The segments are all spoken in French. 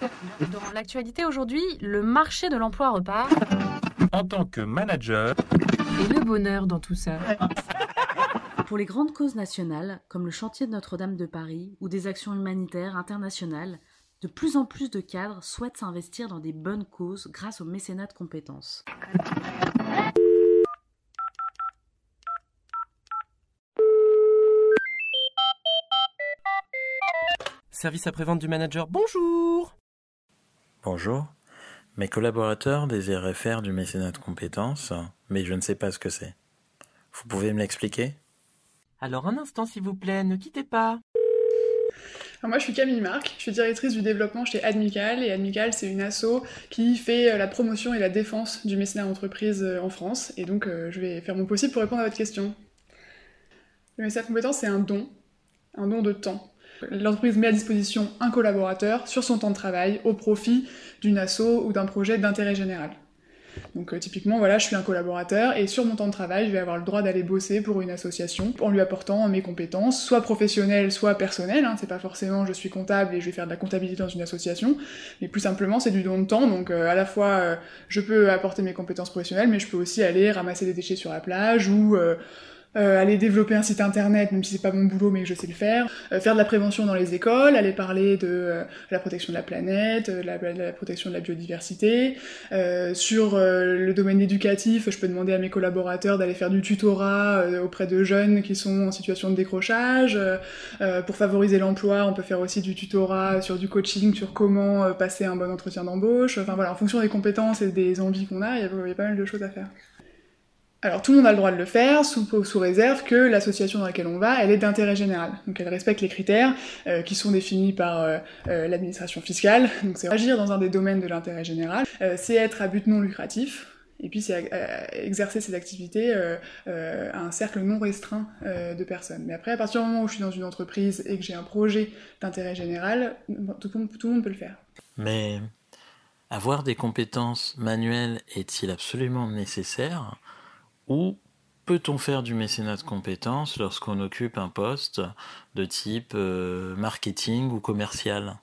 Dans l'actualité aujourd'hui, le marché de l'emploi repart. En tant que manager, Et le bonheur dans tout ça. Pour les grandes causes nationales, comme le chantier de Notre-Dame de Paris ou des actions humanitaires internationales, de plus en plus de cadres souhaitent s'investir dans des bonnes causes grâce au mécénat de compétences. Service après-vente du manager, bonjour Bonjour. Mes collaborateurs désiraient faire du mécénat de compétences, mais je ne sais pas ce que c'est. Vous pouvez me l'expliquer? Alors un instant s'il vous plaît, ne quittez pas. Alors moi, je suis Camille Marc, je suis directrice du développement chez Admical, et Admical, c'est une asso qui fait euh, la promotion et la défense du mécénat d'entreprise euh, en France, et donc euh, je vais faire mon possible pour répondre à votre question. Le mécénat de compétences, c'est un don, un don de temps. L'entreprise met à disposition un collaborateur sur son temps de travail au profit d'une asso ou d'un projet d'intérêt général. Donc euh, typiquement, voilà, je suis un collaborateur et sur mon temps de travail, je vais avoir le droit d'aller bosser pour une association en lui apportant mes compétences, soit professionnelles, soit personnelles. Hein, c'est pas forcément je suis comptable et je vais faire de la comptabilité dans une association, mais plus simplement c'est du don de temps. Donc euh, à la fois euh, je peux apporter mes compétences professionnelles, mais je peux aussi aller ramasser des déchets sur la plage ou euh, aller développer un site internet, même si c'est pas mon boulot, mais je sais le faire, euh, faire de la prévention dans les écoles, aller parler de euh, la protection de la planète, euh, la, de la protection de la biodiversité. Euh, sur le domaine éducatif, je peux demander à mes collaborateurs d'aller faire du tutorat auprès de jeunes qui sont en situation de décrochage. Pour favoriser l'emploi, on peut faire aussi du tutorat sur du coaching, sur comment passer un bon entretien d'embauche. Enfin voilà, en fonction des compétences et des envies qu'on a- il y a pas mal de choses à faire. Alors tout le monde a le droit de le faire, sous, réserve que l'association dans laquelle on va, elle est d'intérêt général. Donc elle respecte les critères euh, qui sont définis par euh, euh, l'administration fiscale. Donc c'est agir dans un des domaines de l'intérêt général, c'est être à but non lucratif, et puis c'est exercer ses activités à un cercle non restreint de personnes. Mais après, à partir du moment où je suis dans une entreprise et que j'ai un projet d'intérêt général, tout le monde peut le faire. Mais avoir des compétences manuelles est-il absolument nécessaire? Ou peut-on faire du mécénat de compétences lorsqu'on occupe un poste de type euh, marketing ou commercial?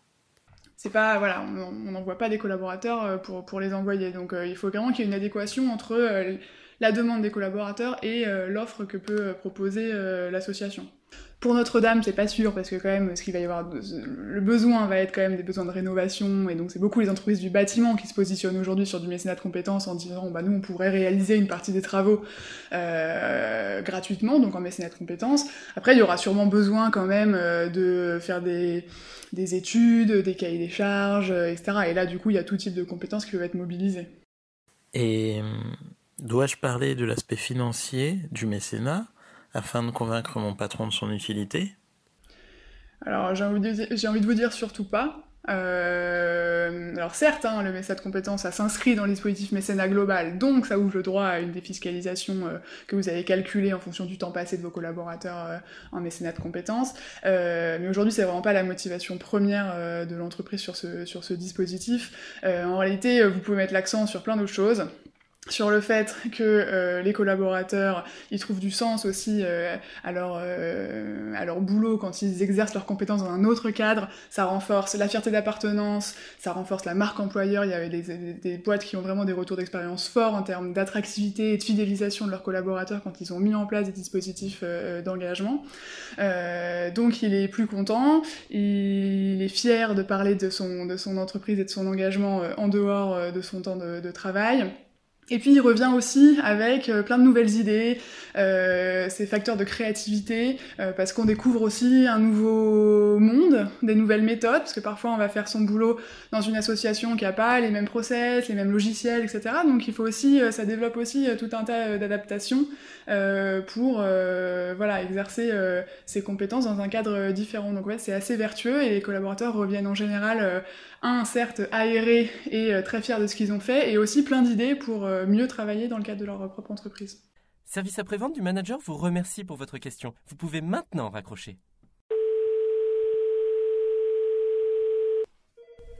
C'est pas voilà on n'envoie pas des collaborateurs euh, pour, pour les envoyer. Donc euh, il faut vraiment qu'il y ait une adéquation entre la demande des collaborateurs et l'offre que peut proposer l'association pour Notre-Dame c'est pas sûr parce que quand même ce qu'il va y avoir le besoin va être quand même des besoins de rénovation et donc c'est beaucoup les entreprises du bâtiment qui se positionnent aujourd'hui sur du mécénat de compétences en disant bah nous on pourrait réaliser une partie des travaux euh, gratuitement donc en mécénat de compétences après il y aura sûrement besoin quand même euh, de faire des des études, des cahiers des charges, euh, etc. Et là, du coup, il y a tout type de compétences qui peuvent être mobilisées. Et hum, dois-je parler de l'aspect financier du mécénat? Afin de convaincre mon patron de son utilité Alors, j'ai envie, de vous dire surtout pas. Euh, alors certes, hein, le mécénat de compétences, ça s'inscrit dans le dispositif mécénat global, donc ça ouvre le droit à une défiscalisation euh, que vous avez calculée en fonction du temps passé de vos collaborateurs euh, en mécénat de compétences. Mais aujourd'hui, c'est vraiment pas la motivation première de l'entreprise sur ce, dispositif. En réalité, vous pouvez mettre l'accent sur plein d'autres choses sur le fait que euh, les collaborateurs ils trouvent du sens aussi euh, à, leur, euh, à leur boulot quand ils exercent leurs compétences dans un autre cadre, ça renforce la fierté d'appartenance, ça renforce la marque employeur, il y avait des, des, des boîtes qui ont vraiment des retours d'expérience forts en termes d'attractivité et de fidélisation de leurs collaborateurs quand ils ont mis en place des dispositifs euh, d'engagement. Euh, donc il est plus content, il est fier de parler de son, de son entreprise et de son engagement euh, en dehors euh, de son temps de, de travail. Et puis il revient aussi avec euh, plein de nouvelles idées, euh, ces facteurs de créativité, euh, parce qu'on découvre aussi un nouveau monde, des nouvelles méthodes, parce que parfois on va faire son boulot dans une association qui n'a pas les mêmes process, les mêmes logiciels, etc. Donc il faut aussi, euh, ça développe aussi euh, tout un tas euh, d'adaptations euh, pour euh, voilà exercer euh, ses compétences dans un cadre euh, différent. Donc ouais, c'est assez vertueux et les collaborateurs reviennent en général euh, un certes aérés et euh, très fiers de ce qu'ils ont fait, et aussi plein d'idées pour euh, mieux travailler dans le cadre de leur euh, propre entreprise. Service après-vente du manager vous remercie pour votre question. Vous pouvez maintenant raccrocher.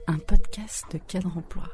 Un podcast de cadre emploi.